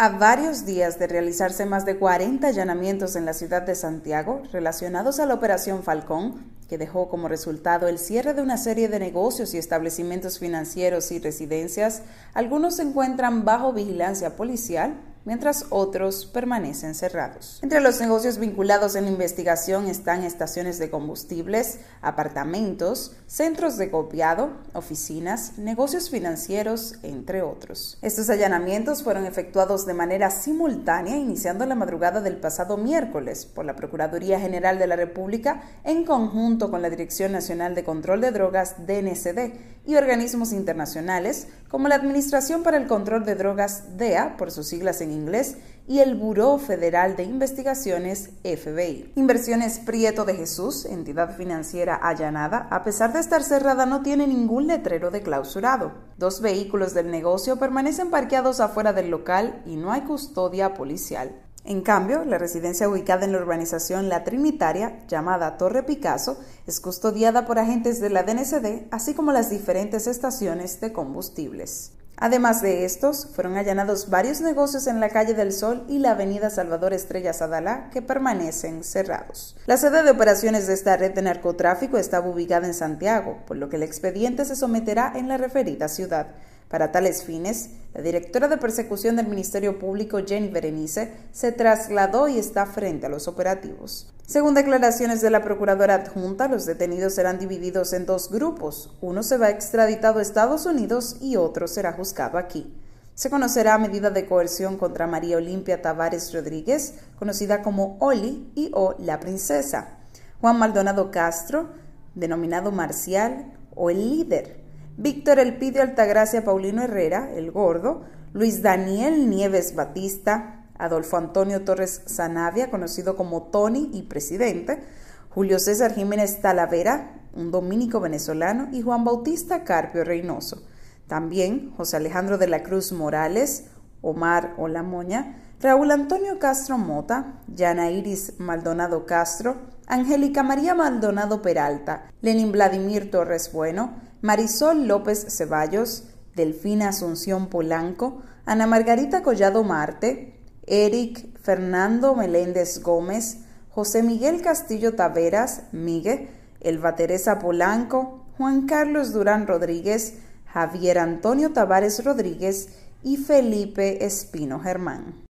A varios días de realizarse más de 40 allanamientos en la ciudad de Santiago relacionados a la Operación Falcón, que dejó como resultado el cierre de una serie de negocios y establecimientos financieros y residencias, algunos se encuentran bajo vigilancia policial mientras otros permanecen cerrados. Entre los negocios vinculados en la investigación están estaciones de combustibles, apartamentos, centros de copiado, oficinas, negocios financieros, entre otros. Estos allanamientos fueron efectuados de manera simultánea iniciando la madrugada del pasado miércoles por la Procuraduría General de la República en conjunto con la Dirección Nacional de Control de Drogas DNCD y organismos internacionales como la Administración para el Control de Drogas DEA por sus siglas en inglés y el Buró Federal de Investigaciones FBI. Inversiones Prieto de Jesús, entidad financiera allanada, a pesar de estar cerrada no tiene ningún letrero de clausurado. Dos vehículos del negocio permanecen parqueados afuera del local y no hay custodia policial. En cambio, la residencia ubicada en la urbanización La Trinitaria, llamada Torre Picasso, es custodiada por agentes de la DNCD, así como las diferentes estaciones de combustibles. Además de estos, fueron allanados varios negocios en la calle del Sol y la avenida Salvador Estrellas Adalá que permanecen cerrados. La sede de operaciones de esta red de narcotráfico estaba ubicada en Santiago, por lo que el expediente se someterá en la referida ciudad. Para tales fines, la directora de persecución del Ministerio Público, Jenny Berenice, se trasladó y está frente a los operativos. Según declaraciones de la procuradora adjunta, los detenidos serán divididos en dos grupos. Uno se va extraditado a Estados Unidos y otro será juzgado aquí. Se conocerá medida de coerción contra María Olimpia Tavares Rodríguez, conocida como Oli y o La Princesa. Juan Maldonado Castro, denominado Marcial o el líder Víctor Elpidio Altagracia Paulino Herrera, el gordo, Luis Daniel Nieves Batista, Adolfo Antonio Torres Zanavia, conocido como Tony y presidente, Julio César Jiménez Talavera, un dominico venezolano, y Juan Bautista Carpio Reynoso. También José Alejandro de la Cruz Morales, Omar Olamoña, Raúl Antonio Castro Mota, Yana Iris Maldonado Castro, Angélica María Maldonado Peralta, Lenin Vladimir Torres Bueno, Marisol López Ceballos, Delfina Asunción Polanco, Ana Margarita Collado Marte, Eric Fernando Meléndez Gómez, José Miguel Castillo Taveras, Migue, Elva Teresa Polanco, Juan Carlos Durán Rodríguez, Javier Antonio Tavares Rodríguez y Felipe Espino Germán.